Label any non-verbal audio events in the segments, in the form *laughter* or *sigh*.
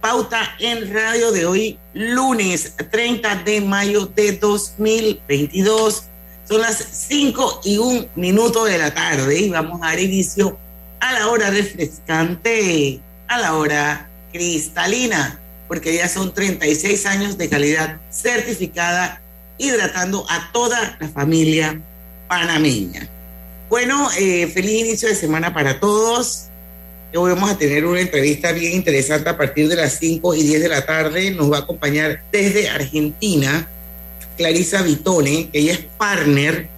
Pauta en Radio de hoy, lunes 30 de mayo de 2022. Son las 5 y un minuto de la tarde y vamos a dar inicio a la hora refrescante, a la hora cristalina, porque ya son 36 años de calidad certificada, hidratando a toda la familia panameña. Bueno, eh, feliz inicio de semana para todos. Hoy vamos a tener una entrevista bien interesante a partir de las 5 y 10 de la tarde. Nos va a acompañar desde Argentina Clarisa Vitone, ella es partner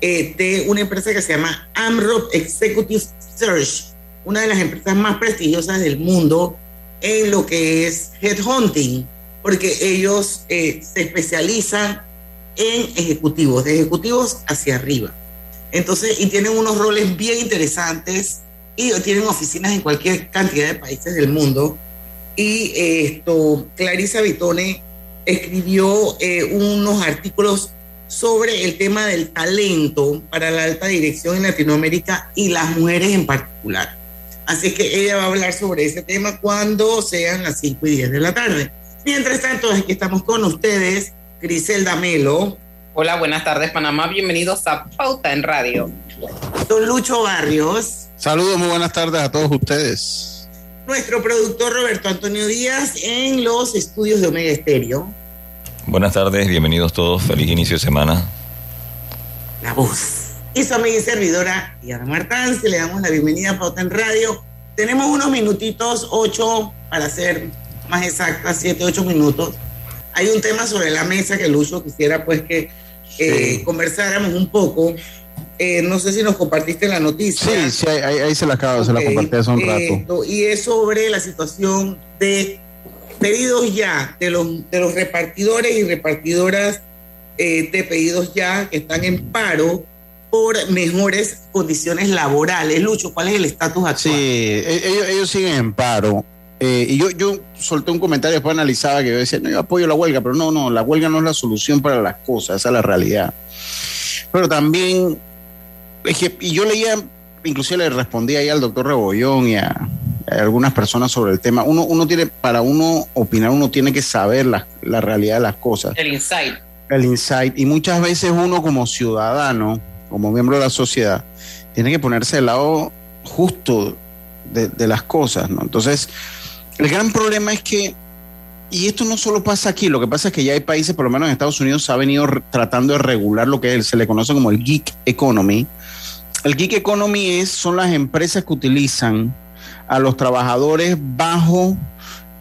eh, de una empresa que se llama AMROP Executive Search, una de las empresas más prestigiosas del mundo en lo que es headhunting, porque ellos eh, se especializan en ejecutivos, de ejecutivos hacia arriba. Entonces, y tienen unos roles bien interesantes y tienen oficinas en cualquier cantidad de países del mundo. Y esto, Clarisa Vitone escribió eh, unos artículos sobre el tema del talento para la alta dirección en Latinoamérica y las mujeres en particular. Así que ella va a hablar sobre ese tema cuando sean las 5 y 10 de la tarde. Mientras tanto, aquí estamos con ustedes, Griselda Melo. Hola, buenas tardes, Panamá. Bienvenidos a Pauta en Radio. Don Lucho Barrios. Saludos, muy buenas tardes a todos ustedes. Nuestro productor Roberto Antonio Díaz en los estudios de Omega Estéreo. Buenas tardes, bienvenidos todos, feliz inicio de semana. La voz. Y su amiga y servidora, Diana Martán, le damos la bienvenida a Pauta en Radio. Tenemos unos minutitos, ocho, para ser más exactas, siete, ocho minutos. Hay un tema sobre la mesa que Lucho quisiera pues que eh, sí. conversáramos un poco. Eh, no sé si nos compartiste la noticia. Sí, sí, ahí, ahí se la acabo, okay. se la compartí hace un rato. y es sobre la situación de pedidos ya de los, de los repartidores y repartidoras eh, de pedidos ya que están en paro por mejores condiciones laborales. Lucho, ¿cuál es el estatus actual? Sí, ellos, ellos siguen en paro. Eh, y yo, yo solté un comentario, después analizaba que yo decía, no, yo apoyo la huelga, pero no, no, la huelga no es la solución para las cosas, esa es la realidad. Pero también, es que, y yo leía, inclusive le respondí ahí al doctor Rebollón y a, a, algunas personas sobre el tema. Uno, uno tiene, para uno opinar, uno tiene que saber la, la realidad de las cosas. El insight. El insight. Y muchas veces uno como ciudadano, como miembro de la sociedad, tiene que ponerse del lado justo de, de las cosas, ¿no? Entonces, el gran problema es que, y esto no solo pasa aquí, lo que pasa es que ya hay países, por lo menos en Estados Unidos, se ha venido tratando de regular lo que se le conoce como el geek economy. El geek economy es, son las empresas que utilizan a los trabajadores bajo,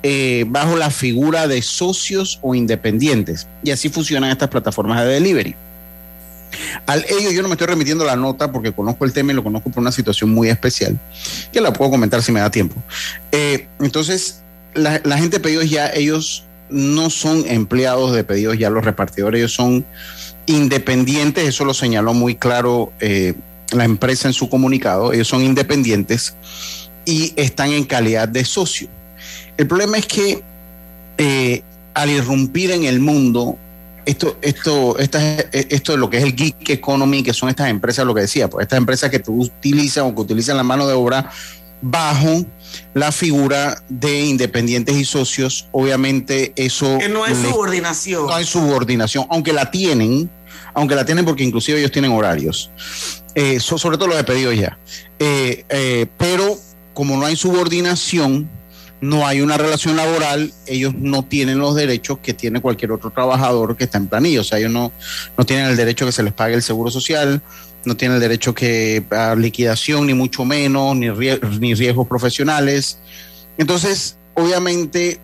eh, bajo la figura de socios o independientes. Y así funcionan estas plataformas de delivery. Al ello yo no me estoy remitiendo la nota porque conozco el tema y lo conozco por una situación muy especial, que la puedo comentar si me da tiempo. Eh, entonces, la, la, gente de pedidos ya, ellos no son empleados de pedidos ya los repartidores, ellos son independientes, eso lo señaló muy claro eh, la empresa en su comunicado, ellos son independientes y están en calidad de socio. El problema es que eh, al irrumpir en el mundo, esto, esto, esta, esto de lo que es el geek economy, que son estas empresas, lo que decía, pues estas empresas que tú utilizas o que utilizan la mano de obra bajo la figura de independientes y socios, obviamente eso... Que no hay le, subordinación. No hay subordinación, aunque la tienen, aunque la tienen porque inclusive ellos tienen horarios, eh, so, sobre todo los de pedidos ya. Eh, eh, pero como no hay subordinación, no hay una relación laboral, ellos no tienen los derechos que tiene cualquier otro trabajador que está en planilla. O sea, ellos no, no tienen el derecho que se les pague el seguro social, no tienen el derecho que a liquidación, ni mucho menos, ni riesgos profesionales. Entonces, obviamente,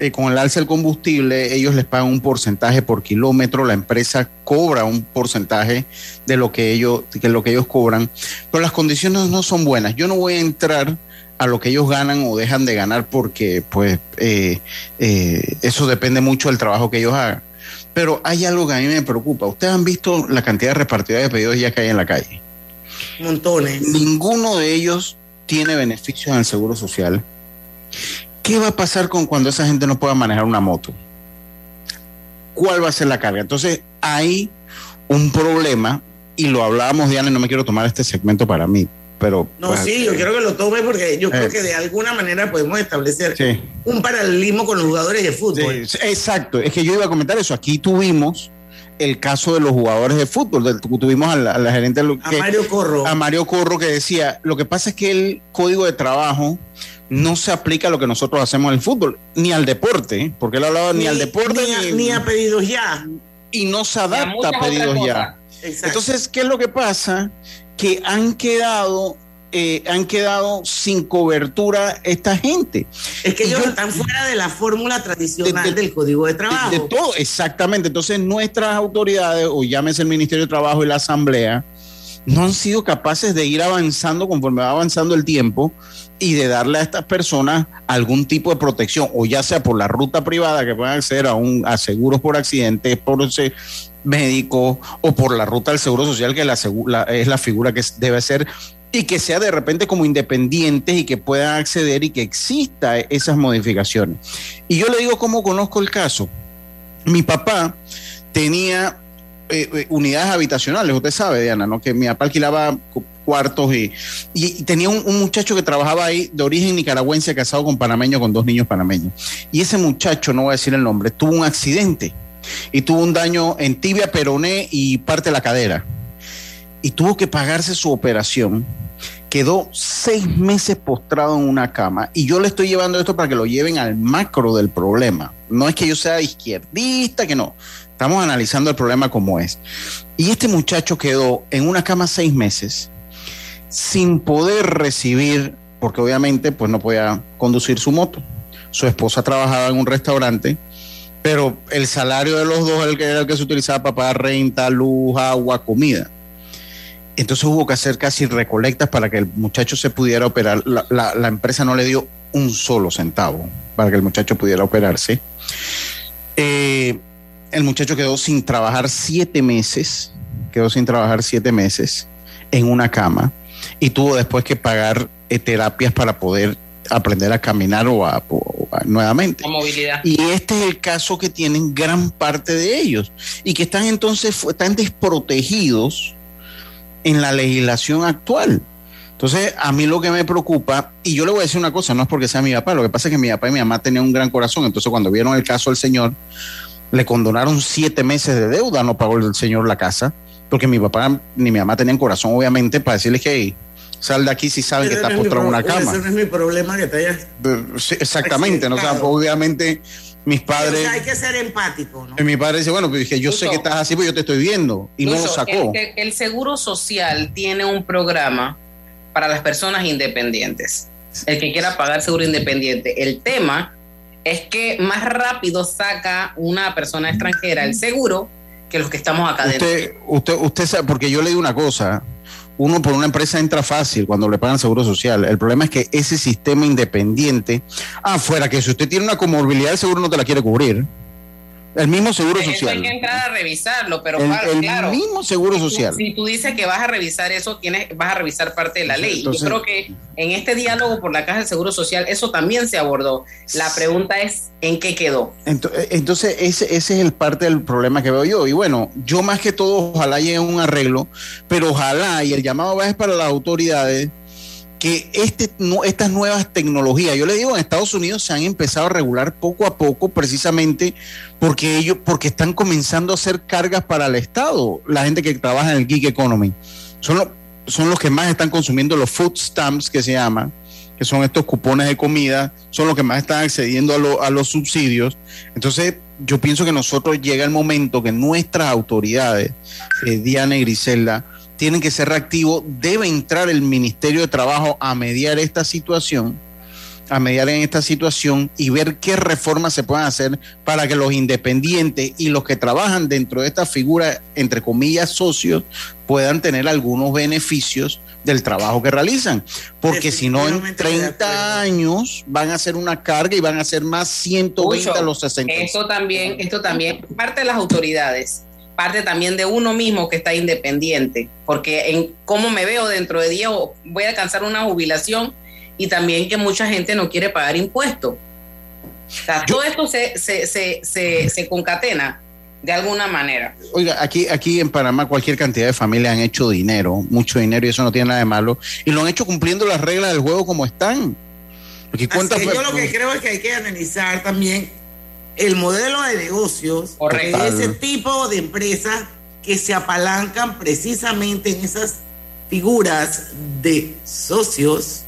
eh, con el alza del combustible, ellos les pagan un porcentaje por kilómetro, la empresa cobra un porcentaje de lo que ellos, de lo que ellos cobran, pero las condiciones no son buenas. Yo no voy a entrar a lo que ellos ganan o dejan de ganar porque pues eh, eh, eso depende mucho del trabajo que ellos hagan. Pero hay algo que a mí me preocupa. Ustedes han visto la cantidad de repartidores de pedidos ya que hay en la calle. Montones. Ninguno de ellos tiene beneficios en el seguro social. ¿Qué va a pasar con cuando esa gente no pueda manejar una moto? ¿Cuál va a ser la carga? Entonces, hay un problema, y lo hablábamos, Diana, y no me quiero tomar este segmento para mí, pero... No, pues, sí, yo quiero que lo tome porque yo creo Eh. que de alguna manera podemos establecer Sí. un paralelismo con los jugadores de fútbol. Sí, exacto, es que yo iba a comentar eso. Aquí tuvimos el caso de los jugadores de fútbol. Tuvimos a la, a la gerente A Mario Corro. a Mario Corro que decía, lo que pasa es que el código de trabajo no se aplica a lo que nosotros hacemos en el fútbol, ni al deporte, ¿eh? porque él hablaba ni, al deporte ni a, ni, ni a pedidos ya. y no se a adapta a pedidos ya. Exacto. Entonces, ¿qué es lo que pasa? Que han quedado, eh, han quedado sin cobertura esta gente. es que y ellos yo- están fuera de la fórmula tradicional De- de- del código de De, trabajo. de todo, exactamente. Entonces, nuestras autoridades, o llámese el Ministerio de Trabajo y la Asamblea, no han sido capaces de ir avanzando conforme va avanzando el tiempo y de darle a estas personas algún tipo de protección, o ya sea por la ruta privada que puedan acceder a, un, a seguros por accidentes, por ese médico, o por la ruta del seguro social, que la, es la figura que debe ser, y que sea de repente como independientes y que puedan acceder y que exista esas modificaciones. Y yo le digo cómo conozco el caso. Mi papá tenía eh, eh, unidades habitacionales, usted sabe, Diana, ¿no? Que mi papá alquilaba cu- cuartos y, tenía un, un muchacho que trabajaba ahí de origen nicaragüense, casado con panameño, con dos niños panameños. Y ese muchacho, no voy a decir el nombre, tuvo un accidente y tuvo un daño en tibia, peroné y parte de la cadera. Y tuvo que pagarse su operación. Quedó seis meses postrado en una cama. Y yo le estoy llevando esto para que lo lleven al macro del problema. No es que yo sea izquierdista, que no. Estamos analizando el problema como es. Y este muchacho quedó en una cama seis meses sin poder recibir, porque obviamente pues no podía conducir su moto. Su esposa trabajaba en un restaurante, pero el salario de los dos era el que, era el que se utilizaba para pagar renta, luz, agua, comida. Entonces hubo que hacer casi recolectas para que el muchacho se pudiera operar. La, empresa no le dio un solo centavo para que el muchacho pudiera operarse. Eh, el muchacho quedó sin trabajar siete meses, quedó sin trabajar siete meses en una cama y tuvo después que pagar eh, terapias para poder aprender a caminar o a- o a- nuevamente. La movilidad. Y este es el caso que tienen gran parte de ellos y que están entonces están desprotegidos en la legislación actual. Entonces, a mí lo que me preocupa, y yo le voy a decir una cosa, no es porque sea mi papá, lo que pasa es que mi papá y mi mamá tenían un gran corazón, entonces cuando vieron el caso del señor, le condonaron siete meses de deuda, no pagó el señor la casa, porque mi papá ni mi mamá tenían corazón, obviamente, para decirles que "Hey, sal de aquí si saben que está postrado en una cama. Ese no es mi problema que te hayas. Sí, exactamente, ¿no? O sea, obviamente mis O padres... sea, hay que ser empático, ¿no? Y mi padre dice, bueno, pues dije, yo sé que estás así, pero yo te estoy viendo. Y no lo sacó. El, el Seguro Social tiene un programa para las personas independientes. El que quiera pagar seguro independiente. El tema es que más rápido saca una persona extranjera el seguro que los que estamos acá dentro. Usted, usted, usted sabe, porque yo le digo una cosa, uno por una empresa entra fácil cuando le pagan seguro social. El problema es que ese sistema independiente, afuera, que si usted tiene una comorbilidad, el seguro no te la quiere cubrir. El mismo seguro Eso hay social. que entrar a revisarlo, pero El, claro, el claro. mismo seguro Si social. Si tú dices que vas a revisar eso, tienes, vas a revisar parte de la ley. Entonces- Yo creo que en este diálogo por la Caja del Seguro Social eso también se abordó. La pregunta es ¿en qué quedó? Ento- Entonces, ese, ese es el parte del problema que veo yo. Y bueno, yo más que todo, ojalá llegue un arreglo, pero ojalá, y el llamado va es para las autoridades, que este, estas nuevas tecnologías, yo le digo, en Estados Unidos se han empezado a regular poco a poco, precisamente porque ellos, porque están comenzando a hacer cargas para el Estado, la gente que trabaja en el gig economy. Son, son los que más están consumiendo los food stamps que se llaman, que son estos cupones de comida, son los que más están accediendo a, a los subsidios. Entonces, yo pienso que nosotros llega el momento que nuestras autoridades, eh, Diana y Griselda, tienen que ser reactivos. Debe entrar el Ministerio de Trabajo a mediar esta situación, a mediar en esta situación y ver qué reformas se pueden hacer para que los independientes y los que trabajan dentro de esta figura, entre comillas, socios, puedan tener algunos beneficios del trabajo que realizan. Porque si no, en 30 años van a ser una carga y van a ser más 120 a los 60. Esto también, esto también, parte de las autoridades, parte también de uno mismo que está independiente, porque en cómo me veo dentro de 10 voy a alcanzar una jubilación y también que mucha gente no quiere pagar impuestos. todo esto se, se, se, se concatena de alguna manera. Oiga, aquí, aquí en Panamá cualquier cantidad de familias han hecho dinero, mucho dinero, y eso no tiene nada de malo, y lo han hecho cumpliendo las reglas del juego como están. Porque yo lo que creo es que hay que analizar también el modelo de negocios de ese tipo de empresas que se apalancan precisamente en esas figuras de socios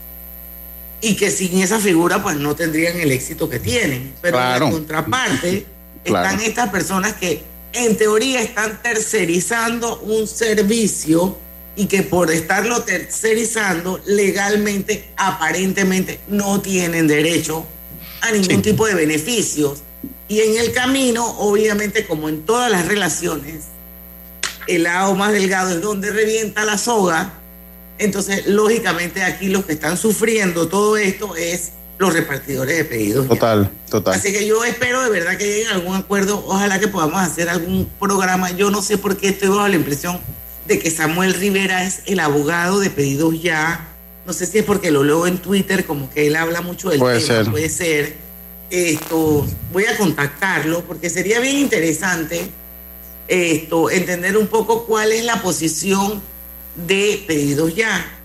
y que sin esa figura pues no tendrían el éxito que tienen. Pero en contraparte *laughs* están estas personas que en teoría están tercerizando un servicio y que por estarlo tercerizando legalmente, aparentemente, no tienen derecho a ningún tipo de beneficios. Y en el camino, obviamente, como en todas las relaciones, el lado más delgado es donde revienta la soga. Entonces, lógicamente, aquí los que están sufriendo todo esto es los repartidores de pedidos. Total, total. Así que yo espero de verdad que lleguen a algún acuerdo. Ojalá que podamos hacer algún programa. Yo no sé por qué estoy bajo la impresión de que Samuel Rivera es el abogado de pedidos ya. No sé si es porque lo leo en Twitter, como que él habla mucho del puede tema. Ser. Puede ser. Esto, voy a contactarlo porque sería bien interesante esto, entender un poco cuál es la posición de pedidos ya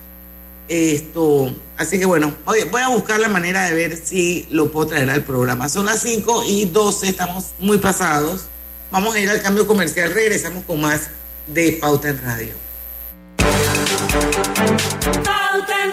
esto, así que bueno, voy a buscar la manera de ver si lo puedo traer al programa. Son las 5 y 12, estamos muy pasados. Vamos a ir al cambio comercial, regresamos con más de Pauta en Radio. Pauta en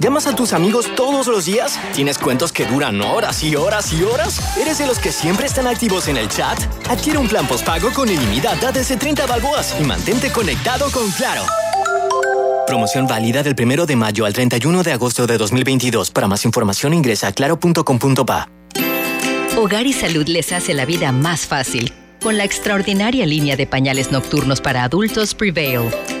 ¿Llamas a tus amigos todos los días? ¿Tienes cuentos que duran horas y horas y horas? ¿Eres de los que siempre están activos en el chat? Adquiere un plan postpago con ilimitada desde 30 balboas y mantente conectado con Claro. Promoción válida del 1 de mayo al 31 de agosto de 2022. Para más información ingresa a claro.com.pa. Hogar y Salud les hace la vida más fácil con la extraordinaria línea de pañales nocturnos para adultos Prevail.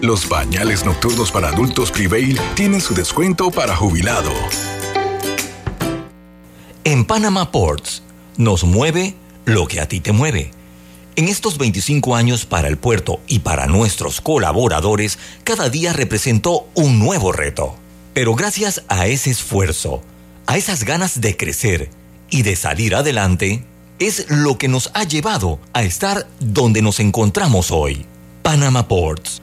Los pañales nocturnos para adultos Prevail tienen su descuento para jubilado. En Panama Ports nos mueve lo que a ti te mueve. En estos 25 años para el puerto y para nuestros colaboradores, cada día representó un nuevo reto. Pero gracias a ese esfuerzo, a esas ganas de crecer y de salir adelante, es lo que nos ha llevado a estar donde nos encontramos hoy. Panama Ports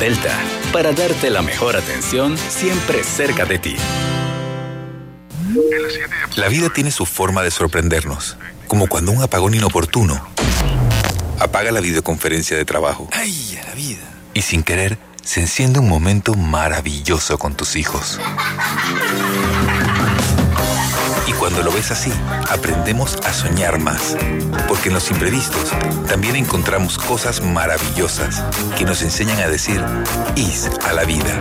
Delta, para darte la mejor atención siempre cerca de ti. La vida tiene su forma de sorprendernos, como cuando un apagón inoportuno apaga la videoconferencia de trabajo. ¡Ay, a la vida! Y sin querer, se enciende un momento maravilloso con tus hijos. Cuando lo ves así, aprendemos a soñar más, porque en los imprevistos también encontramos cosas maravillosas que nos enseñan a decir IS a la vida.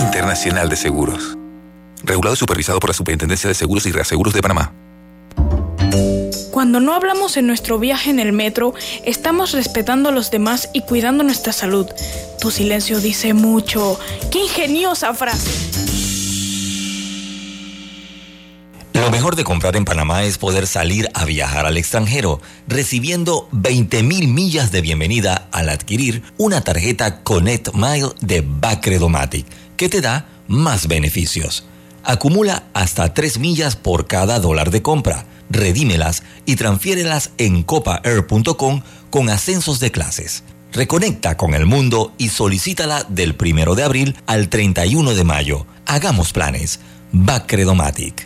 Internacional de Seguros. Regulado y supervisado por la Superintendencia de Seguros y Reaseguros de Panamá. Cuando no hablamos en nuestro viaje en el metro, estamos respetando a los demás y cuidando nuestra salud. Tu silencio dice mucho. ¡Qué ingeniosa frase! Lo mejor de comprar en Panamá es poder salir a viajar al extranjero, recibiendo 20 mil millas de bienvenida al adquirir una tarjeta Connect Mile de Bacredomatic, que te da más beneficios. Acumula hasta 3 millas por cada dólar de compra. Redímelas y transfiérelas en copaair.com con ascensos de clases. Reconecta con el mundo y solicítala del 1 de abril al 31 de mayo. Hagamos planes. Bacredomatic.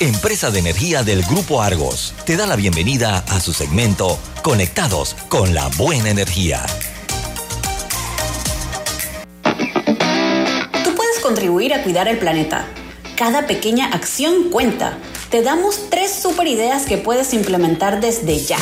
empresa de energía del Grupo Argos, te da la bienvenida a su segmento Conectados con la Buena Energía. Tú puedes contribuir a cuidar el planeta. Cada pequeña acción cuenta. Te damos tres super ideas que puedes implementar desde ya.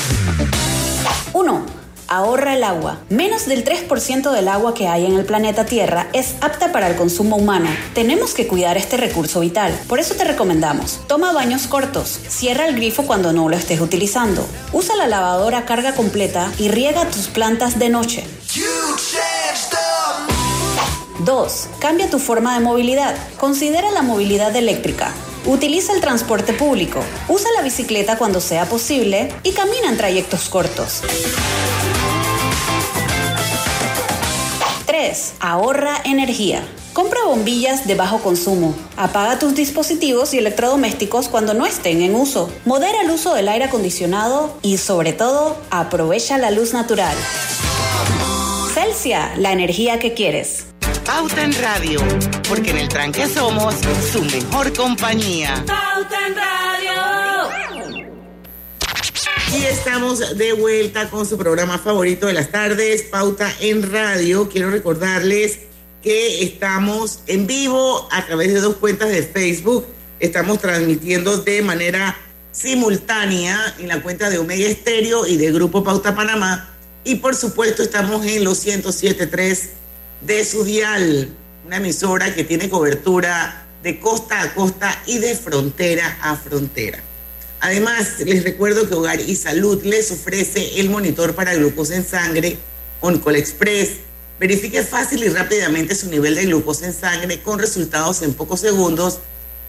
1. Ahorra el agua. Menos del 3% del agua que hay en el planeta Tierra es apta para el consumo humano. Tenemos que cuidar este recurso vital. Por eso te recomendamos, toma baños cortos, cierra el grifo cuando no lo estés utilizando, usa la lavadora a carga completa y riega tus plantas de noche. 2. Cambia tu forma de movilidad. Considera la movilidad eléctrica. Utiliza el transporte público. Usa la bicicleta cuando sea posible y camina en trayectos cortos. 3. Ahorra energía. Compra bombillas de bajo consumo. Apaga tus dispositivos y electrodomésticos cuando no estén en uso. Modera el uso del aire acondicionado y sobre todo, aprovecha la luz natural. Celsia, la energía que quieres. Pauta en Radio, porque en el tranque somos su mejor compañía. Pauta en Radio. Y estamos de vuelta con su programa favorito de las tardes, Pauta en Radio. Quiero recordarles que estamos en vivo a través de dos cuentas de Facebook. Estamos transmitiendo de manera simultánea en la cuenta de Omega Estéreo y de Grupo Pauta Panamá. Y por supuesto estamos en los 107.3 de su dial, una emisora que tiene cobertura de costa a costa y de frontera a frontera. Además, les recuerdo que Hogar y Salud les ofrece el monitor para glucosa en sangre Oncol Express. Verifique fácil y rápidamente su nivel de glucosa en sangre con resultados en pocos segundos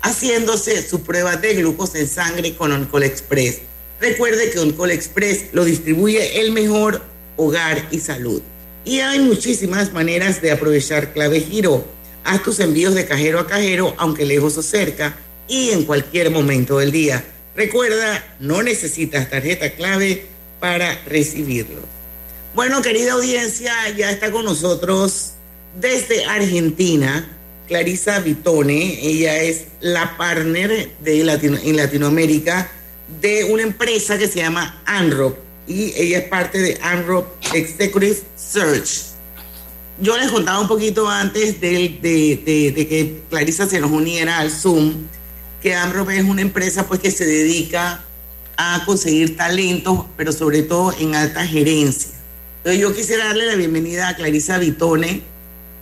haciéndose su prueba de glucosa en sangre con Oncol Express. Recuerde que Oncol Express lo distribuye el mejor Hogar y Salud. Y hay muchísimas maneras de aprovechar clave giro. Haz tus envíos de cajero a cajero, aunque lejos o cerca, y en cualquier momento del día. Recuerda, no necesitas tarjeta clave para recibirlo. Bueno, querida audiencia, ya está con nosotros desde Argentina Clarisa Vitone. Ella es la partner de Latino, en Latinoamérica de una empresa que se llama ANROP y ella es parte de ANROP Executive Search. Yo les contaba un poquito antes de, que Clarisa se nos uniera al Zoom que AMROP es una empresa pues que se dedica a conseguir talentos, pero sobre todo en alta gerencia. Entonces yo quisiera darle la bienvenida a Clarisa Vitone,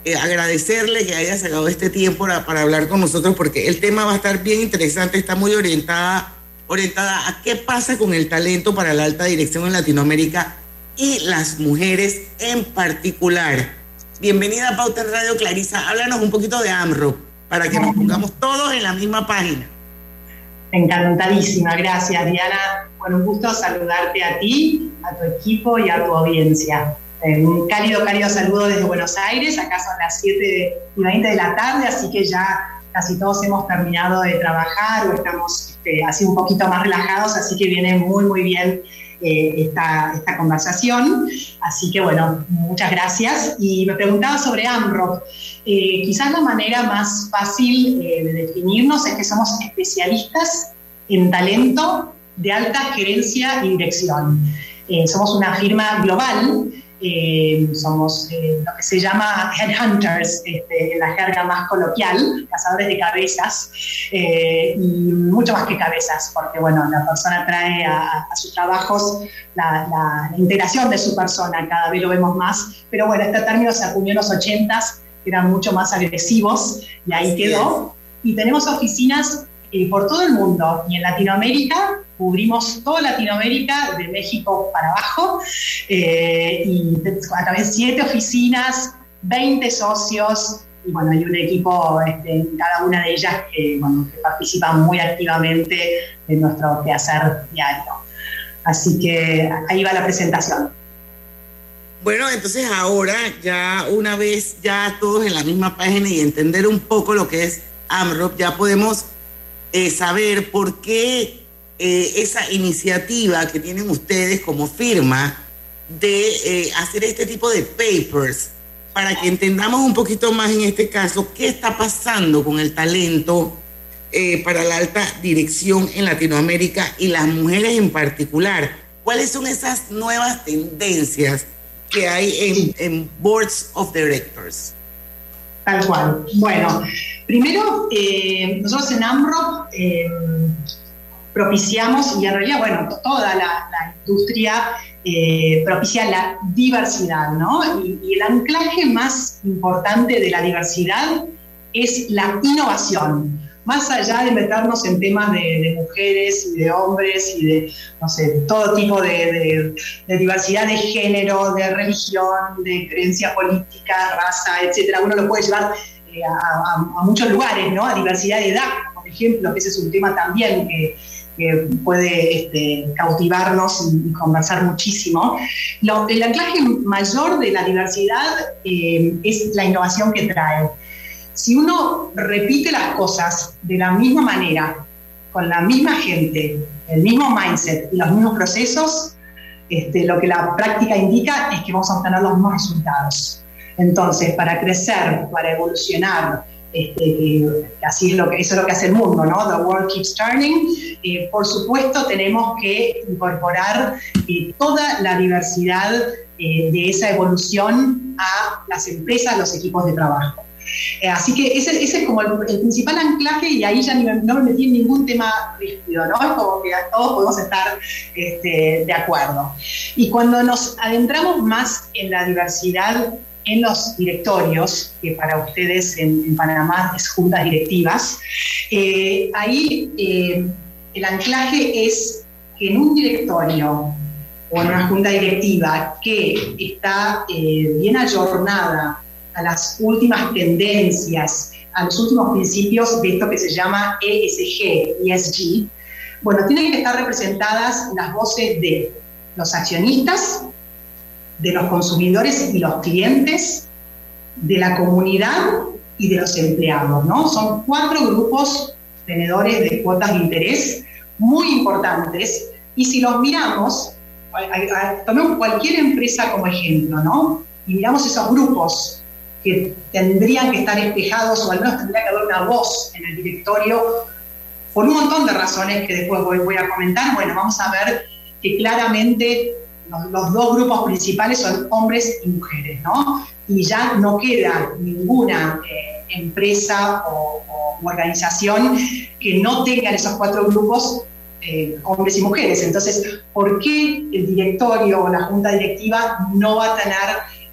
eh, agradecerle que haya sacado este tiempo para, para, hablar con nosotros porque el tema va a estar bien interesante, está muy orientada, orientada a qué pasa con el talento para la alta dirección en Latinoamérica y las mujeres en particular. Bienvenida a Pauta Radio Clarisa, háblanos un poquito de AMRO para que nos pongamos todos en la misma página. Encantadísima, gracias Diana. Con un gusto saludarte a ti, a tu equipo y a tu audiencia. Un cálido, cálido saludo desde Buenos Aires. Acá son las 7 y 20 de la tarde, así que ya casi todos hemos terminado de trabajar o estamos este, así un poquito más relajados, así que viene muy, muy bien eh, esta, esta, conversación. Así que bueno, muchas gracias. Y me preguntaba sobre AMROC. Eh, quizás la manera más fácil eh, de definirnos es que somos especialistas en talento de alta gerencia y dirección. somos una firma global eh, somos eh, lo que se llama headhunters, este, en la jerga más coloquial, cazadores de cabezas, eh, y mucho más que cabezas, porque bueno, la persona trae a, sus trabajos la, la, integración de su persona, cada vez lo vemos más, pero bueno, este término se acuñó en los 80 que eran mucho más agresivos, y ahí quedó. Y tenemos oficinas por todo el mundo y en Latinoamérica cubrimos toda Latinoamérica, de México para abajo, eh, y a través de siete oficinas, 20 socios, y bueno, hay un equipo este, en cada una de ellas que, bueno, que participa muy activamente en nuestro quehacer diario. Así que ahí va la presentación. Bueno, entonces ahora ya una vez ya todos en la misma página y entender un poco lo que es AMROP, ya podemos eh, saber por qué eh, esa iniciativa que tienen ustedes como firma de eh, hacer este tipo de papers para que entendamos un poquito más en este caso qué está pasando con el talento para la alta dirección en Latinoamérica y las mujeres en particular. ¿Cuáles son esas nuevas tendencias que hay en, en boards of directors? Tal cual. Bueno, Primero, eh, nosotros en AMRO eh, propiciamos, y en realidad, bueno, toda la, industria eh, propicia la diversidad, ¿no? Y, el anclaje más importante de la diversidad es la innovación. Más allá de meternos en temas de, mujeres y de hombres y de, no sé, todo tipo de, diversidad de género, de religión, de creencia política, raza, etcétera, uno lo puede llevar a, muchos lugares, ¿no? A diversidad de edad, por ejemplo, que ese es un tema también que, puede este, cautivarnos y, conversar muchísimo. el anclaje mayor de la diversidad eh, es la innovación que trae. Si uno repite las cosas de la misma manera, con la misma gente, el mismo mindset y los mismos procesos, este, lo que la práctica indica es que vamos a obtener los mismos resultados. Entonces, para crecer, para evolucionar, este, así es lo que, eso es lo que hace el mundo, ¿no? The world keeps turning. Eh, por supuesto, tenemos que incorporar eh, toda la diversidad eh, de esa evolución a las empresas, a los equipos de trabajo. Así que ese, ese, es como el, principal anclaje y ahí ya no me metí en ningún tema rígido, ¿no? Es como que todos podemos estar este, de acuerdo. Y cuando nos adentramos más en la diversidad en los directorios, que para ustedes en, Panamá es juntas directivas, eh, ahí eh, el anclaje es que en un directorio o en una junta directiva que está eh, bien ayornada a las últimas tendencias, a los últimos principios de esto que se llama ESG, ESG, bueno, tienen que estar representadas las voces de los accionistas, de los consumidores y los clientes, de la comunidad y de los empleados, ¿no? Son cuatro grupos tenedores de cuotas de interés muy importantes y si los miramos, tomemos cualquier empresa como ejemplo, ¿no? Y miramos esos grupos que tendrían que estar espejados o al menos tendría que haber una voz en el directorio por un montón de razones que después voy a comentar. Bueno, vamos a ver que claramente los, dos grupos principales son hombres y mujeres, ¿no? Y ya no queda ninguna eh, empresa o, organización que no tengan esos cuatro grupos, eh, hombres y mujeres. Entonces, por qué el directorio o la junta directiva no va a tener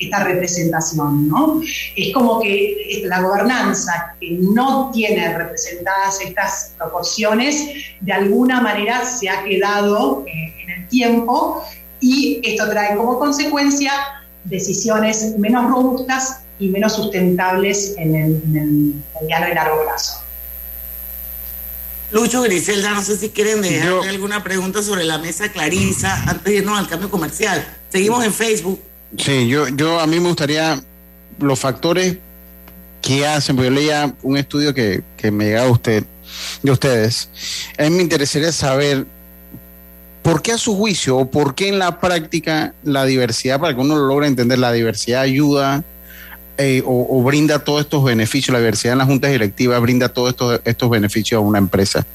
esta representación, ¿no? Es como que la gobernanza que no tiene representadas estas proporciones, de alguna manera se ha quedado eh, en el tiempo y esto trae como consecuencia decisiones menos robustas y menos sustentables en el, mediano y largo plazo. Lucho, Griselda, no sé si quieren dejar alguna pregunta sobre la mesa Clarisa antes de irnos al cambio comercial. Seguimos en Facebook. Sí, yo, yo a mí me gustaría los factores que hacen, porque yo leía un estudio que, que me llegaba usted, de ustedes. A mí me interesaría saber por qué a su juicio o por qué en la práctica la diversidad, para que uno lo logre entender, la diversidad ayuda eh, o, brinda todos estos beneficios, la diversidad en las juntas directivas brinda todos estos, estos beneficios a una empresa.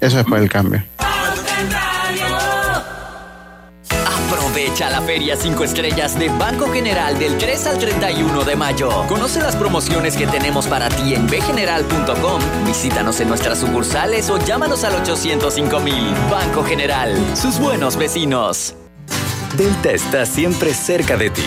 Eso es para el cambio. Aprovecha la Feria 5 Estrellas de Banco General del 3 al 31 de mayo. Conoce las promociones que tenemos para ti en bgeneral.com. Visítanos en nuestras sucursales o llámanos al 805 mil. Banco General, sus buenos vecinos. Delta está siempre cerca de ti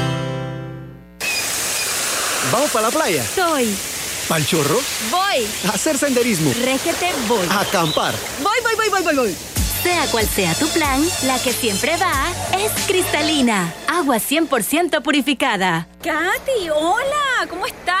¿Vamos para la playa? Soy. ¿Pal chorro? Voy. A hacer senderismo. Régete, voy. A acampar. Voy, voy, voy, voy, voy, voy. Sea cual sea tu plan, la que siempre va es cristalina. Agua 100% purificada. Katy, hola, ¿cómo estás?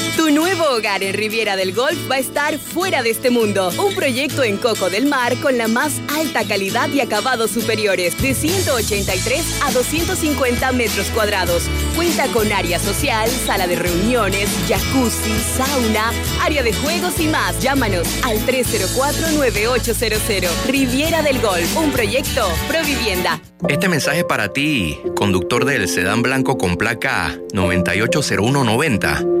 Tu nuevo hogar en Riviera del Golf va a estar fuera de este mundo. Un proyecto en Coco del Mar con la más alta calidad y acabados superiores, de 183 a 250 metros cuadrados. Cuenta con área social, sala de reuniones, jacuzzi, sauna, área de juegos y más. Llámanos al 304-9800. Riviera del Golf, un proyecto Provivienda. Este mensaje para ti, conductor del sedán blanco con placa 980190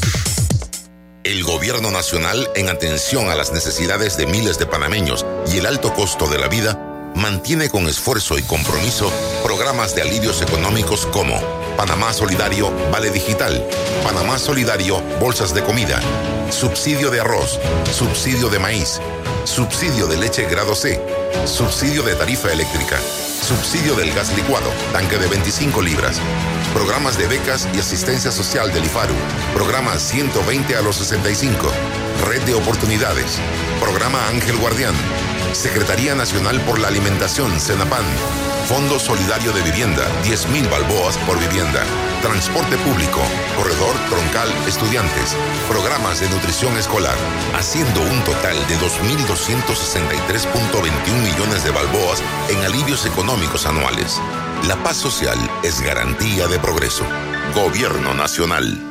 El gobierno nacional, en atención a las necesidades de miles de panameños y el alto costo de la vida, mantiene con esfuerzo y compromiso programas de alivios económicos como Panamá Solidario Vale Digital, Panamá Solidario Bolsas de Comida, subsidio de arroz, subsidio de maíz, subsidio de leche grado C, subsidio de tarifa eléctrica, subsidio del gas licuado, tanque de 25 libras, programas de becas y asistencia social del IFARU, programa 120 a los 65, red de oportunidades, programa Ángel Guardián, Secretaría Nacional por la Alimentación, CENAPAN, Fondo Solidario de Vivienda, 10.000 balboas por vivienda. Transporte público, corredor troncal estudiantes, programas de nutrición escolar, haciendo un total de 2.263.21 millones de balboas en alivios económicos anuales. La paz social es garantía de progreso. Gobierno Nacional.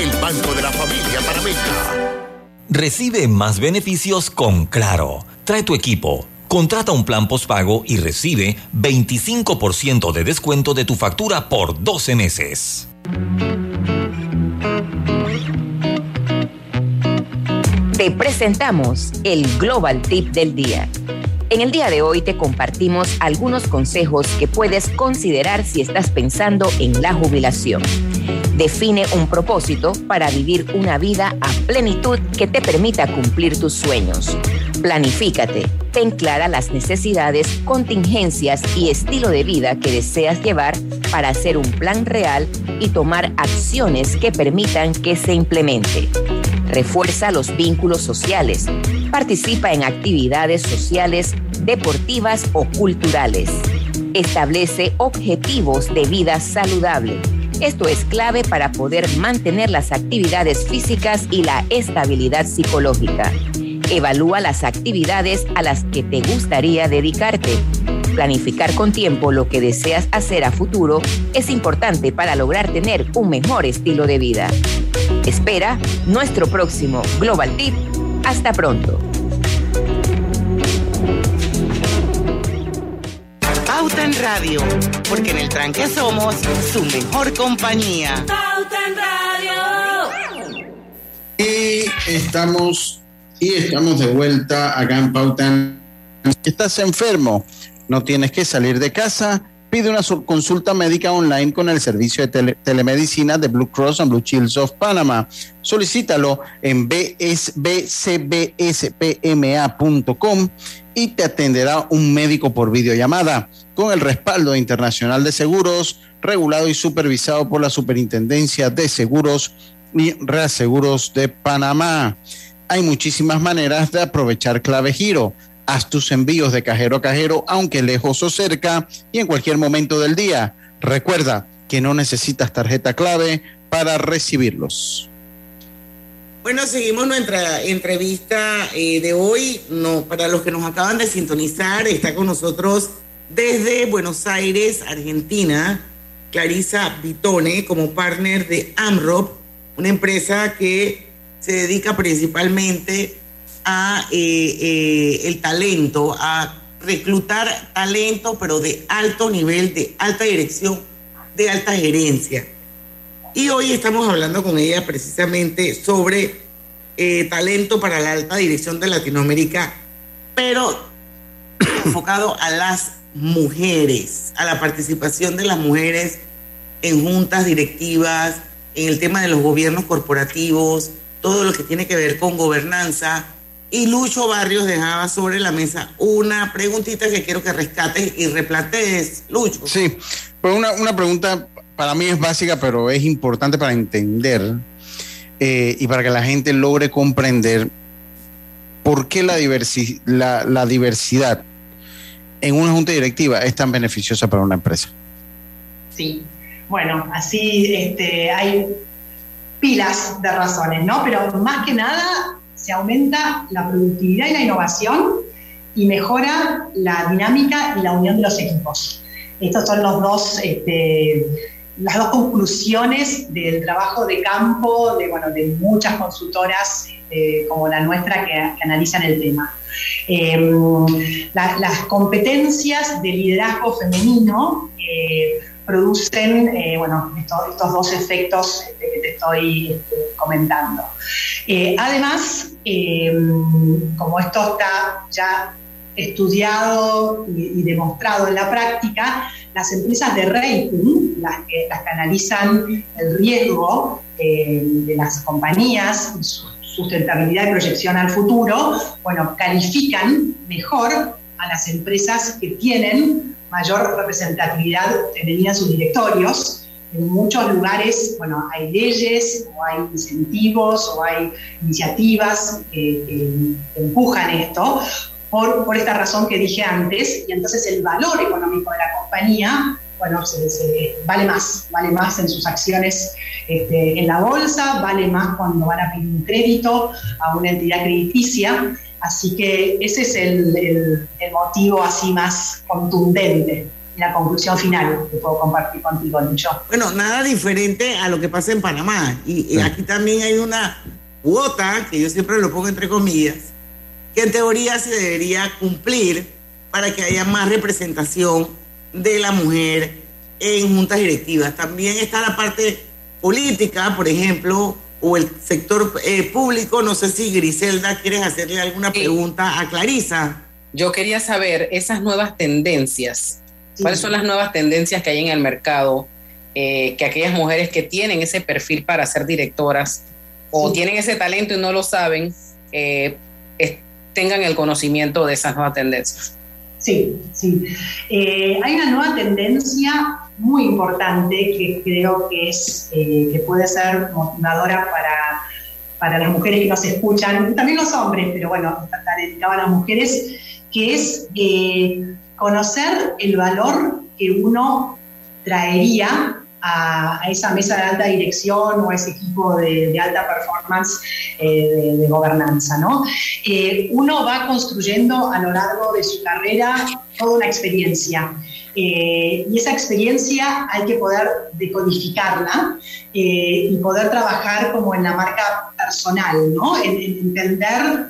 el banco de la familia panameña. Recibe más beneficios con Claro. Trae tu equipo. Contrata un plan postpago y recibe 25% de descuento de tu factura por 12 meses. Te presentamos el Global Tip del Día. En el día de hoy te compartimos algunos consejos que puedes considerar si estás pensando en la jubilación. Define un propósito para vivir una vida a plenitud que te permita cumplir tus sueños. Planifícate, ten clara las necesidades, contingencias y estilo de vida que deseas llevar para hacer un plan real y tomar acciones que permitan que se implemente. Refuerza los vínculos sociales. Participa en actividades sociales, deportivas o culturales. Establece objetivos de vida saludable. Esto es clave para poder mantener las actividades físicas y la estabilidad psicológica. Evalúa las actividades a las que te gustaría dedicarte. Planificar con tiempo lo que deseas hacer a futuro es importante para lograr tener un mejor estilo de vida. Espera nuestro próximo Global Tip. Hasta pronto. Pauta en Radio, porque en el tranque somos su mejor compañía. Pauta en Radio. Y estamos, y estamos de vuelta acá en Pauta. en- Estás enfermo, no tienes que salir de casa. Pide una su- consulta médica online con el servicio de tele- telemedicina de Blue Cross and Blue Shields of Panama. Solicítalo en BS bcbspma.com y te atenderá un médico por videollamada con el respaldo internacional de seguros, regulado y supervisado por la Superintendencia de Seguros y Reaseguros de Panamá. Hay muchísimas maneras de aprovechar clave giro. Haz tus envíos de cajero a cajero, aunque lejos o cerca, y en cualquier momento del día. Recuerda que no necesitas tarjeta clave para recibirlos. Bueno, seguimos nuestra entrevista eh, de hoy. No, para los que nos acaban de sintonizar, está con nosotros desde Buenos Aires, Argentina, Clarisa Vitone, como partner de AMROP, una empresa que se dedica principalmente eh, eh, el talento, a reclutar talento, pero de alto nivel, de alta dirección, de alta gerencia. Y hoy estamos hablando con ella precisamente sobre eh, talento para la alta dirección de Latinoamérica, pero *coughs* enfocado a las mujeres, a la participación de las mujeres en juntas directivas, en el tema de los gobiernos corporativos, todo lo que tiene que ver con gobernanza. Y Lucho Barrios dejaba sobre la mesa una preguntita que quiero que rescates y replantees, Lucho. Sí, pues una, una pregunta para mí es básica, pero es importante para entender eh, y para que la gente logre comprender por qué la, diversi- la, la diversidad en una junta directiva es tan beneficiosa para una empresa. Sí, bueno, así este, hay pilas de razones, ¿no? Pero más que nada se aumenta la productividad y la innovación y mejora la dinámica y la unión de los equipos. Estos son este, las dos conclusiones del trabajo de campo de, bueno, de muchas consultoras este, como la nuestra que, analizan el tema. Eh, la- las competencias de liderazgo femenino eh, producen eh, bueno, estos, estos dos efectos este, que te estoy este, comentando. Eh, además, eh, como esto está ya estudiado y, demostrado en la práctica, las empresas de rating, las que, analizan el riesgo eh, de las compañías su sustentabilidad y proyección al futuro, bueno, califican mejor a las empresas que tienen mayor representatividad femenina en sus directorios en muchos lugares, bueno, hay leyes o hay incentivos o hay iniciativas que, empujan esto por, por, esta razón que dije antes, y entonces el valor económico de la compañía, bueno, se, vale más, vale más en sus acciones este, en la bolsa, vale más cuando van a pedir un crédito a una entidad crediticia, así que ese es el, el, el motivo así más contundente la conclusión final que puedo compartir contigo, Lucho. Bueno, nada diferente a lo que pasa en Panamá. Y, y, aquí también hay una cuota, que yo siempre lo pongo entre comillas, que en teoría se debería cumplir para que haya más representación de la mujer en juntas directivas. También está la parte política, por ejemplo, o el sector eh, público. No sé si Griselda quieres hacerle alguna pregunta a Clarisa. Yo quería saber esas nuevas tendencias ¿Cuáles son las nuevas tendencias que hay en el mercado? Eh, que aquellas mujeres que tienen ese perfil para ser directoras o sí. tienen ese talento y no lo saben, eh, es, tengan el conocimiento de esas nuevas tendencias. Sí, sí. Eh, hay una nueva tendencia muy importante que creo que, es, que puede ser motivadora para, para las mujeres que nos escuchan, también los hombres, pero bueno, está dedicado a las mujeres, que es conocer el valor que uno traería a, esa mesa de alta dirección o a ese equipo de, alta performance eh, de, gobernanza. ¿no? Eh, uno va construyendo a lo largo de su carrera toda una experiencia. Eh, y esa experiencia hay que poder decodificarla y poder trabajar como en la marca personal, ¿no? En entender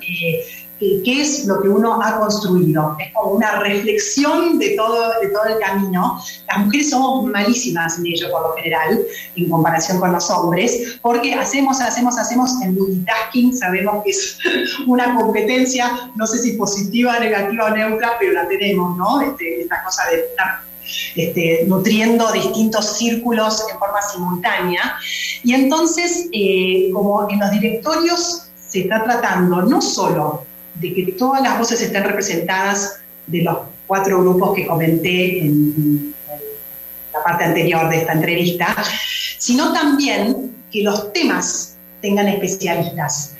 qué es lo que uno ha construido. Es como una reflexión de todo, de todo el camino. Las mujeres somos malísimas en ello por lo general, en comparación con los hombres, porque hacemos, hacemos, hacemos en multitasking, sabemos que es *laughs* una competencia, no sé si positiva, negativa o neutra, pero la tenemos, ¿no? Este, esta cosa de estar este, nutriendo distintos círculos en forma simultánea. Y entonces, eh, como en los directorios se está tratando no solo de que todas las voces estén representadas de los cuatro grupos que comenté en, la parte anterior de esta entrevista, sino también que los temas tengan especialistas.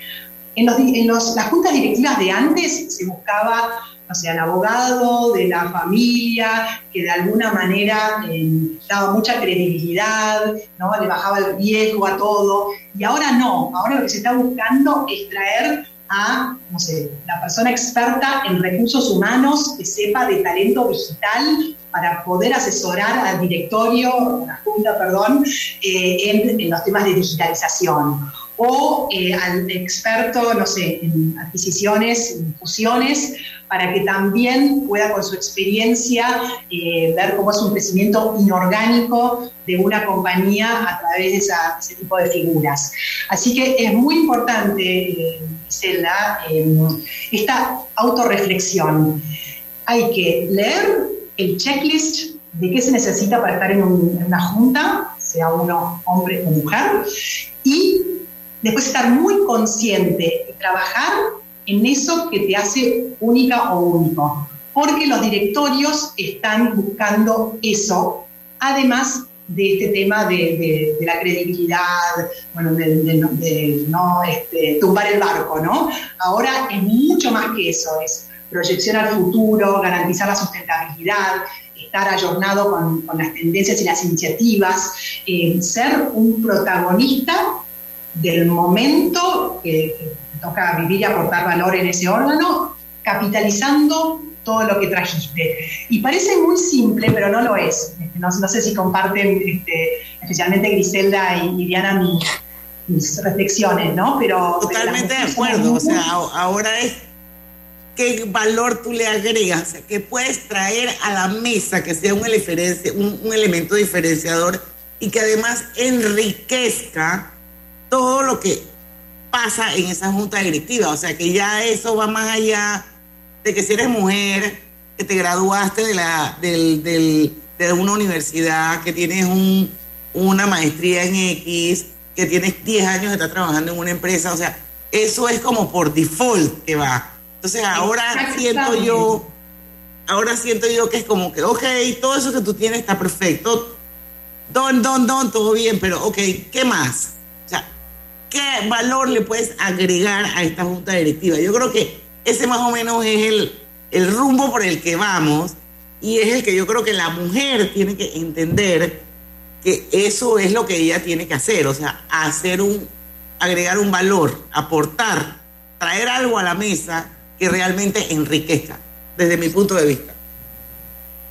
En, los, en los, las juntas directivas de antes se buscaba, o sea, el abogado de la familia, que de alguna manera eh, daba mucha credibilidad, ¿no? le bajaba el riesgo a todo, y ahora no, ahora lo que se está buscando es traer a, no sé, la persona experta en recursos humanos que sepa de talento digital para poder asesorar al directorio, a la junta, perdón, eh, en, en, los temas de digitalización. O eh, al experto, no sé, en adquisiciones, en fusiones, para que también pueda con su experiencia eh, ver cómo es un crecimiento inorgánico de una compañía a través de ese tipo de figuras. Así que es muy importante, eh, Gisela, eh, esta autorreflexión. Hay que leer el checklist de qué se necesita para estar en, en una junta, sea uno hombre o mujer, y después estar muy consciente y trabajar en eso que te hace única o único, porque los directorios están buscando eso, además de este tema de, la credibilidad, bueno, de, no este, tumbar el barco, ¿no? Ahora es mucho más que eso, es proyección al futuro, garantizar la sustentabilidad, estar ayornado con, con las tendencias y las iniciativas, eh, ser un protagonista del momento que toca vivir y aportar valor en ese órgano, capitalizando todo lo que trajiste. Y parece muy simple, pero no lo es. Este, no, no, sé si comparten, este, especialmente Griselda y, y Diana, mi, mis reflexiones, ¿no? Pero, Totalmente de acuerdo. O sea, ahora es qué valor tú le agregas, o sea, qué puedes traer a la mesa que sea un, un, un elemento diferenciador y que además enriquezca todo lo que pasa en esa junta directiva. O sea, que ya eso va más allá de que si eres mujer, que te graduaste de, la, del, del, de una universidad, que tienes un, una maestría en X, que tienes 10 años de estar trabajando en una empresa. O sea, eso es como por default que va. Entonces ahora siento yo, ahora siento yo que es como que, ok, todo eso que tú tienes está perfecto, don, don, don, todo bien, pero ok, ¿qué más? ¿Qué valor le puedes agregar a esta junta directiva? Yo creo que ese más o menos es el, el rumbo por el que vamos y es el que yo creo que la mujer tiene que entender que eso es lo que ella tiene que hacer, o sea, hacer un, agregar un valor, aportar, traer algo a la mesa que realmente enriquezca, desde mi punto de vista.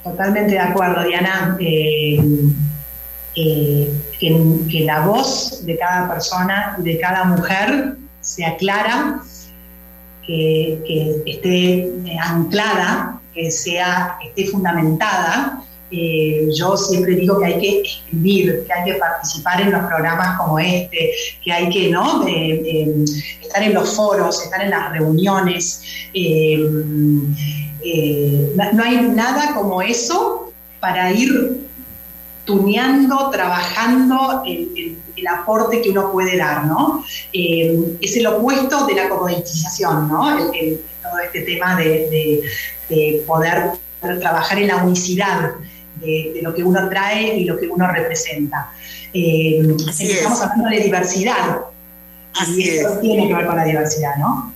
Totalmente de acuerdo, Diana. Eh, eh, que, la voz de cada persona y de cada mujer sea clara, que, esté anclada, que sea, esté fundamentada eh, yo siempre digo que hay que escribir, que hay que participar en los programas como este, que hay que ¿no? estar en los foros, estar en las reuniones. Eh, eh, no hay nada como eso para ir tuneando, trabajando el, aporte que uno puede dar, ¿no? es el opuesto de la comoditización, ¿no? todo este tema de, de poder trabajar en la unicidad de, lo que uno trae y lo que uno representa. Eh, estamos hablando de diversidad. Así y eso tiene que ver con la diversidad, ¿no?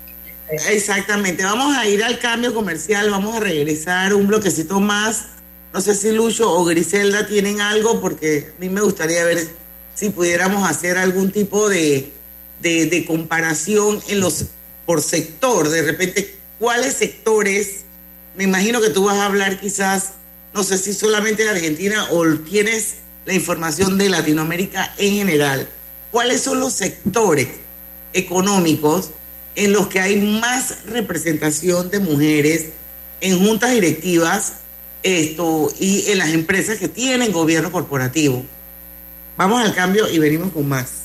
Exactamente. Vamos a ir al cambio comercial, vamos a regresar un bloquecito más. No sé si Lucho o Griselda tienen algo, porque a mí me gustaría ver si pudiéramos hacer algún tipo de, de, comparación en los por sector. De repente, ¿cuáles sectores? Me imagino que tú vas a hablar quizás no sé si solamente de Argentina o tienes la información de Latinoamérica en general, ¿cuáles son los sectores económicos en los que hay más representación de mujeres en juntas directivas esto, y en las empresas que tienen gobierno corporativo? Vamos al cambio y venimos con más.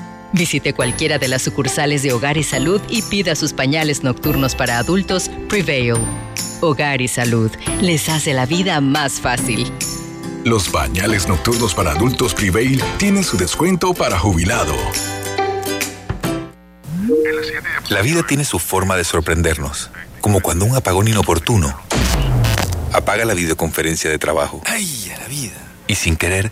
Visite cualquiera de las sucursales de Hogar y Salud y pida sus pañales nocturnos para adultos Prevail. Hogar y Salud les hace la vida más fácil. Los bañales nocturnos para adultos Prevail tienen su descuento para jubilado. La vida tiene su forma de sorprendernos, como cuando un apagón inoportuno apaga la videoconferencia de trabajo. ¡Ay, a la vida! Y sin querer,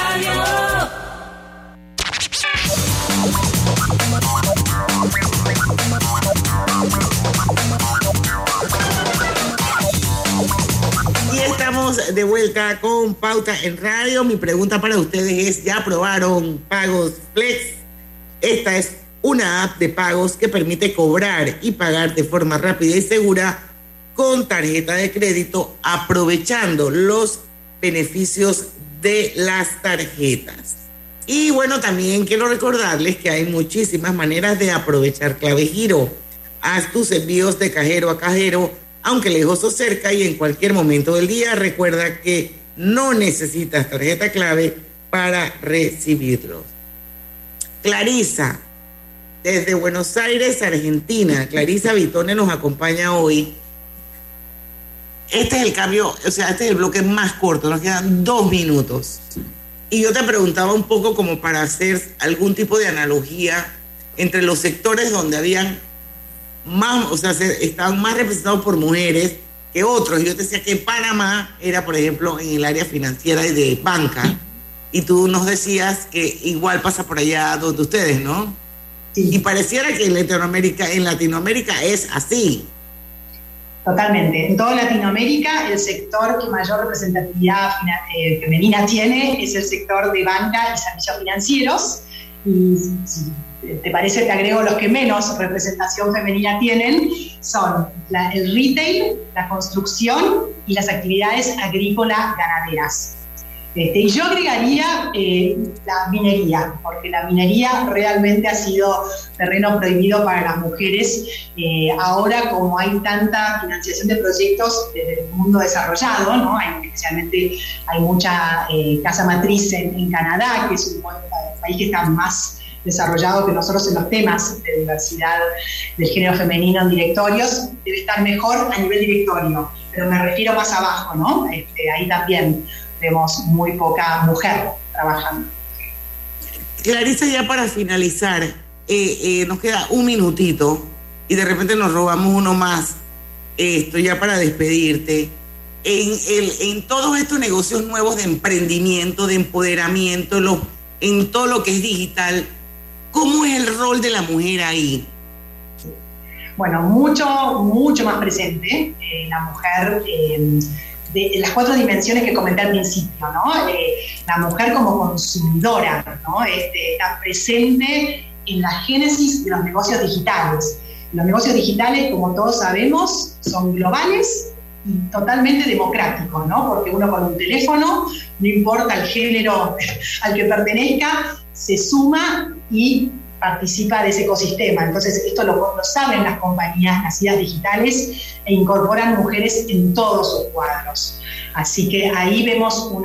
De vuelta con Pauta en Radio. Mi pregunta para ustedes es, ¿ya probaron Pagos Flex? Esta es una app de pagos que permite cobrar y pagar de forma rápida y segura con tarjeta de crédito aprovechando los beneficios de las tarjetas. Y bueno, también quiero recordarles que hay muchísimas maneras de aprovechar clave giro. Haz tus envíos de cajero a cajero, aunque lejos o cerca y en cualquier momento del día. Recuerda que no necesitas tarjeta clave para recibirlos. Clarisa, desde Buenos Aires, Argentina. Clarisa Vitone nos acompaña hoy. Este es el cambio, o sea, este es el bloque más corto, nos quedan dos minutos. Y yo te preguntaba un poco como para hacer algún tipo de analogía entre los sectores donde habían más, o sea, se- estaban más representados por mujeres que otros. Yo te decía que Panamá era, por ejemplo, en el área financiera y de banca, y tú nos decías que igual pasa por allá donde ustedes, ¿no? Y pareciera que en Latinoamérica, en Latinoamérica es así. Totalmente. En toda Latinoamérica, el sector que mayor representatividad eh, femenina tiene es el sector de banca y servicios financieros. Y si te parece, te agrego los que menos representación femenina tienen, son la- el retail, la construcción y las actividades agrícolas ganaderas. Este, y yo agregaría eh, la minería, porque la minería realmente ha sido terreno prohibido para las mujeres. Eh, ahora, como hay tanta financiación de proyectos desde el mundo desarrollado, ¿no? hay, especialmente hay mucha eh, casa matriz en, en Canadá, que es un país que está más desarrollado que nosotros en los temas de diversidad del género femenino en directorios, debe estar mejor a nivel directorio, pero me refiero más abajo, ¿no? Este, ahí también vemos muy poca mujer trabajando. Clarisa, ya para finalizar, eh, eh, nos queda un minutito y de repente nos robamos uno más. Esto ya para despedirte. En, el, en todos estos negocios nuevos de emprendimiento, de empoderamiento, lo- en todo lo que es digital, ¿cómo es el rol de la mujer ahí? Bueno, mucho, mucho más presente. eh, la mujer, eh, de las cuatro dimensiones que comenté al principio, ¿no? Eh, la mujer como consumidora, ¿no? Este, está presente en la génesis de los negocios digitales. Los negocios digitales, como todos sabemos, son globales y totalmente democráticos, ¿no? Porque uno con un teléfono, no importa el género *laughs* al que pertenezca, se suma y participa de ese ecosistema. Entonces, esto lo, saben las compañías nacidas digitales e incorporan mujeres en todos sus cuadros. Así que ahí vemos un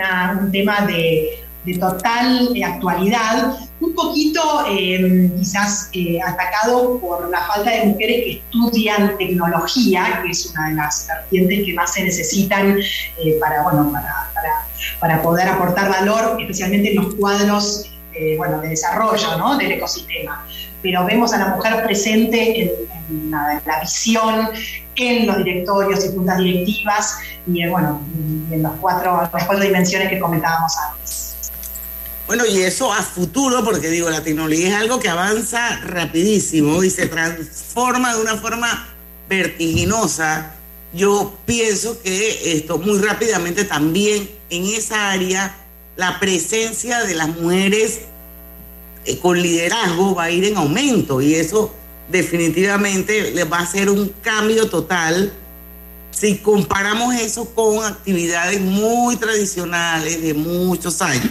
tema de, total eh, actualidad, un poquito eh, quizás eh, atacado por la falta de mujeres que estudian tecnología, que es una de las vertientes que más se necesitan para, bueno, para, para poder aportar valor, especialmente en los cuadros eh, bueno, de desarrollo ¿no? del ecosistema. Pero vemos a la mujer presente en, la, visión, en los directorios y juntas directivas y en, bueno, en los cuatro, las cuatro dimensiones que comentábamos antes. Bueno, y eso a futuro, porque digo, la tecnología es algo que avanza rapidísimo y se transforma de una forma vertiginosa. Yo pienso que esto muy rápidamente también en esa área la presencia de las mujeres eh, con liderazgo va a ir en aumento y eso definitivamente le va a hacer un cambio total si comparamos eso con actividades muy tradicionales de muchos años.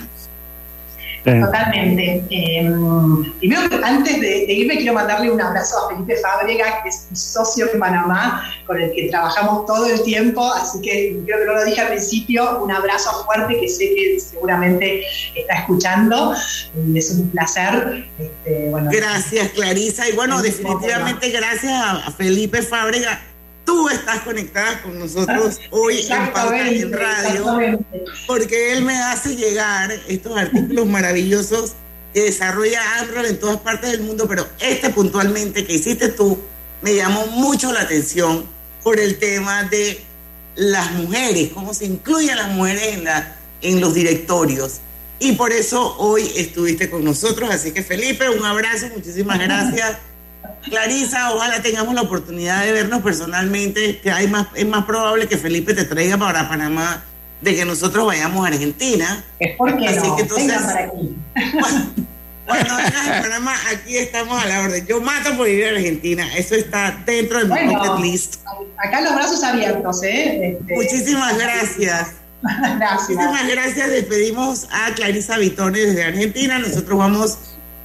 Totalmente. Em, primero, antes de, irme, quiero mandarle un abrazo a Felipe Fábrega, que es mi socio en Panamá, con el que trabajamos todo el tiempo, así que creo que no lo dije al principio, un abrazo fuerte que sé que seguramente está escuchando. Es un placer. Este, gracias, Clarisa. Y bueno, definitivamente gracias a Felipe Fábrega tú estás conectada con nosotros *laughs* hoy en Pauta en Radio, porque él me hace llegar estos artículos maravillosos que desarrolla Android en todas partes del mundo, pero este puntualmente que hiciste tú me llamó mucho la atención por el tema de las mujeres, cómo se incluyen las mujeres en, la, en los directorios. Y por eso hoy estuviste con nosotros. Así que Felipe, un abrazo, muchísimas *laughs* gracias. Clarisa, ojalá tengamos la oportunidad de vernos personalmente, que hay más, es más probable que Felipe te traiga para Panamá de que nosotros vayamos a Argentina. Es porque Así que entonces, aquí. Cuando, vengas a Panamá, aquí estamos a la orden. Yo mato por ir a Argentina, eso está dentro de mi bucket list. Acá los brazos abiertos, ¿eh? Este, Muchísimas gracias. *laughs* gracias. Muchísimas gracias. Despedimos a Clarisa Vitones desde Argentina. Nosotros vamos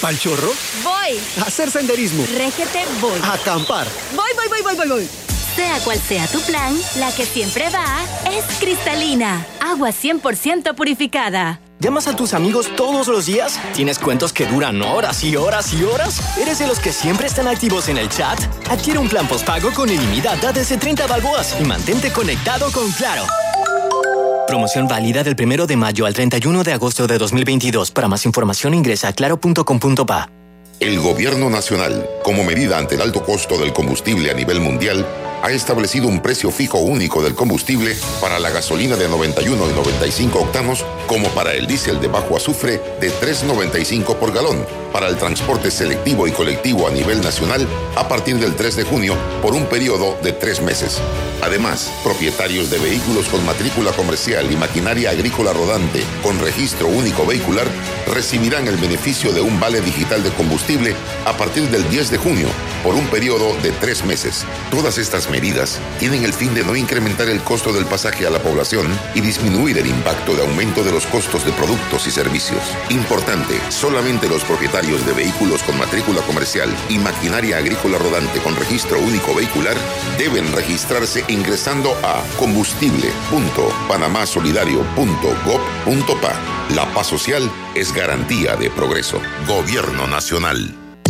¿Pal chorro? Voy. hacer senderismo. Régete, voy. acampar. Voy, voy, voy, voy, voy, voy. Sea cual sea tu plan, la que siempre va es cristalina. Agua 100% purificada. ¿Llamas a tus amigos todos los días? ¿Tienes cuentos que duran horas y horas y horas? ¿Eres de los que siempre están activos en el chat? Adquiere un plan postpago con ilimitada desde 30 balboas y mantente conectado con Claro. Promoción válida del 1 de mayo al 31 de agosto de 2022. Para más información ingresa a claro.com.pa. El gobierno nacional, como medida ante el alto costo del combustible a nivel mundial, ha establecido un precio fijo único del combustible para la gasolina de 91 y 95 octanos como para el diésel de bajo azufre de 3.95 por galón para el transporte selectivo y colectivo a nivel nacional a partir del 3 de junio por un periodo de tres meses. Además, propietarios de vehículos con matrícula comercial y maquinaria agrícola rodante con registro único vehicular recibirán el beneficio de un vale digital de combustible a partir del 10 de junio por un periodo de tres meses. Todas estas medidas tienen el fin de no incrementar el costo del pasaje a la población y disminuir el impacto de aumento de los costos de productos y servicios. Importante, solamente los propietarios de vehículos con matrícula comercial y maquinaria agrícola rodante con registro único vehicular deben registrarse ingresando a combustible.panamasolidario.gov.pa. La paz social es garantía de progreso. Gobierno Nacional.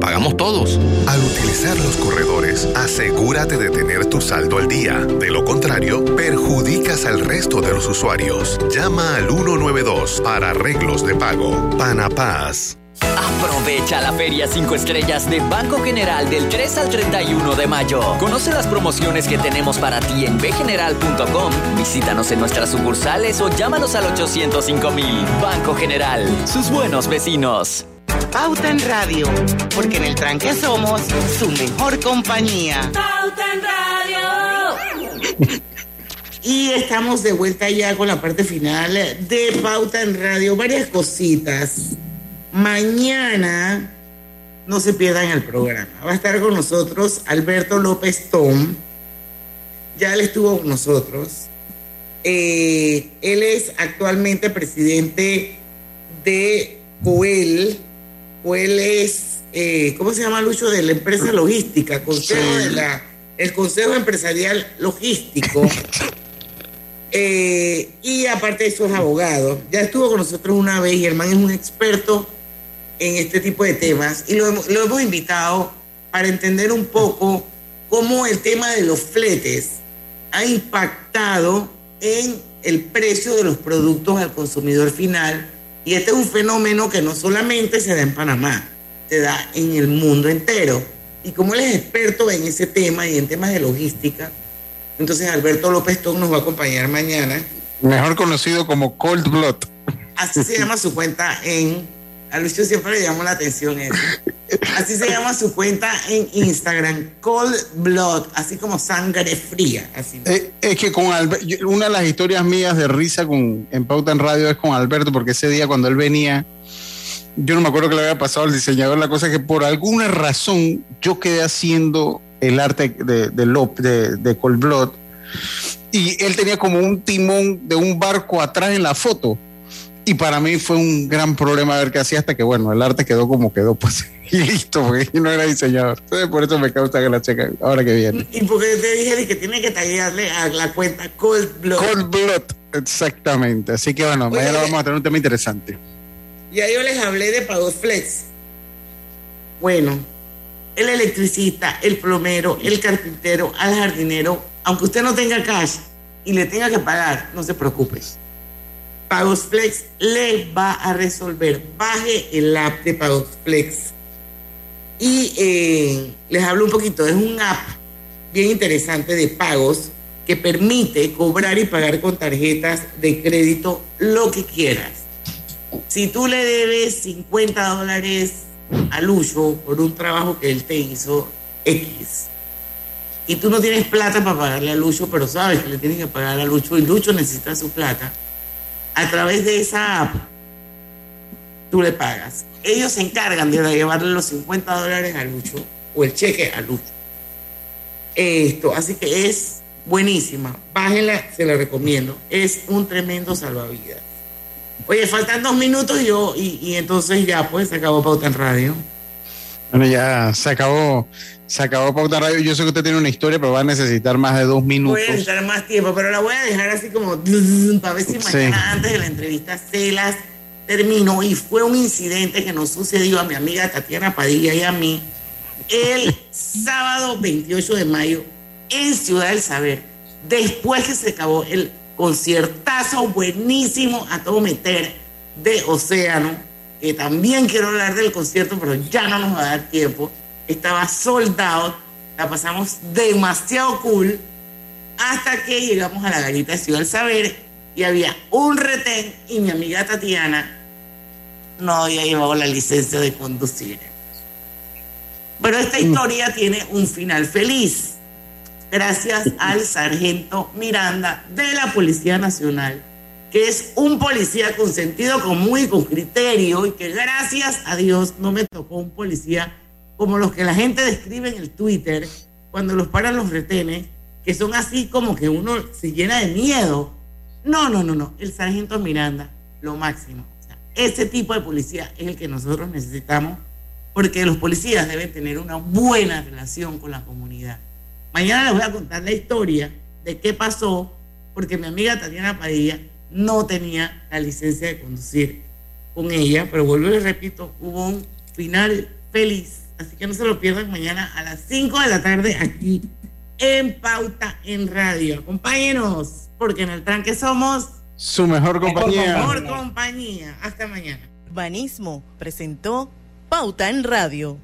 pagamos todos. Al utilizar los corredores, asegúrate de tener tu saldo al día. De lo contrario, perjudicas al resto de los usuarios. Llama al 192 para arreglos de pago. Panapaz. Aprovecha la Feria 5 Estrellas de Banco General del 3 al 31 de mayo. Conoce las promociones que tenemos para ti en bgeneral.com. Visítanos en nuestras sucursales o llámanos al 805 mil. Banco General, sus buenos vecinos. Pauta en Radio, porque en el tranque somos su mejor compañía. Pauta en Radio. Y estamos de vuelta ya con la parte final de Pauta en Radio. Varias cositas. Mañana no se pierdan el programa. Va a estar con nosotros Alberto López Tom. Ya él estuvo con nosotros. Eh, él es actualmente presidente de COEL. COEL es, eh, ¿cómo se llama Lucho? De la empresa logística, Consejo de la, el Consejo Empresarial Logístico. Eh, y aparte de eso es abogado. Ya estuvo con nosotros una vez y el man es un experto en este tipo de temas y lo, hemos- lo hemos invitado para entender un poco cómo el tema de los fletes ha impactado en el precio de los productos al consumidor final. Y este es un fenómeno que no solamente se da en Panamá, se da en el mundo entero. Y como él es experto en ese tema y en temas de logística, entonces Alberto López Tom nos va a acompañar mañana. Mejor conocido como Cold Blood. Así se llama su cuenta en. A Lucio siempre le llamó la atención eso. Así se llama su cuenta en Instagram, Cold Blood, así como sangre fría. Así. Eh, es que con Alberto, una de las historias mías de risa con, en Pauta en Radio es con Alberto, porque ese día cuando él venía, yo no me acuerdo que le había pasado al diseñador, la cosa es que por alguna razón yo quedé haciendo el arte de, de, de Cold Blood y él tenía como un timón de un barco atrás en la foto. Y para mí fue un gran problema ver qué hacía hasta que, bueno, el arte quedó como quedó, pues, *laughs* y listo, porque yo no era diseñador. Entonces, por eso me causa que- ahora que viene. Y porque te dije que tiene que tallarle a la cuenta Cold Blood. Cold Blood, exactamente. Así que bueno, Oye, mañana vamos a tener un tema interesante. Ya yo les hablé de Pagos Flex. Bueno, el electricista, el plomero, el carpintero, al jardinero, aunque usted no tenga cash y le tenga que pagar, no se preocupe. Pagos Flex le va a resolver. Baje el app de Pagos Flex. Y eh, les hablo un poquito. Es un app bien interesante de pagos que permite cobrar y pagar con tarjetas de crédito lo que quieras. Si tú le debes 50 dólares a Lucho por un trabajo que él te hizo X y tú no tienes plata para pagarle a Lucho, pero sabes que le tienes que pagar a Lucho y Lucho necesita su plata, a través de esa app tú le pagas. Ellos se encargan de llevarle los 50 dólares a Lucho o el cheque a Lucho. Esto, así que es buenísima. Bájenla, se la recomiendo. Es un tremendo salvavidas. Oye, faltan dos minutos y yo, y, y entonces ya pues se acabó Pauta en Radio. Bueno, ya se acabó, se acabó Pauta Radio. Yo sé que usted tiene una historia, pero va a necesitar más de dos minutos. Voy a necesitar más tiempo, pero la voy a dejar así como *laughs* para ver si mañana antes de la entrevista se las termino. Y fue un incidente que nos sucedió a mi amiga Tatiana Padilla y a mí el *laughs* sábado 28 de mayo en Ciudad del Saber, después que se acabó el conciertazo buenísimo a todo meter de Océano, que también quiero hablar del concierto, pero ya no nos va a dar tiempo. Estaba sold out, la pasamos demasiado cool, hasta que llegamos a la garita de Ciudad del Saber y había un retén y mi amiga Tatiana no había llevado la licencia de conducir. Pero esta historia tiene un final feliz, gracias al sargento Miranda de la Policía Nacional, que es un policía con sentido común y con criterio, y que gracias a Dios no me tocó un policía como los que la gente describe en el Twitter, cuando los paran los retenes, que son así como que uno se llena de miedo. No, no, no, no. El sargento Miranda, lo máximo. ese tipo de policía es el que nosotros necesitamos porque los policías deben tener una buena relación con la comunidad. Mañana les voy a contar la historia de qué pasó porque mi amiga Tatiana Padilla no tenía la licencia de conducir con ella, pero vuelvo y les repito, hubo un final feliz. Así que no se lo pierdan mañana a las 5 de la tarde aquí en Pauta en Radio. Acompáñenos, porque en el tranque somos su mejor compañía. Su mejor compañía. Hasta mañana. Urbanismo presentó Pauta en Radio.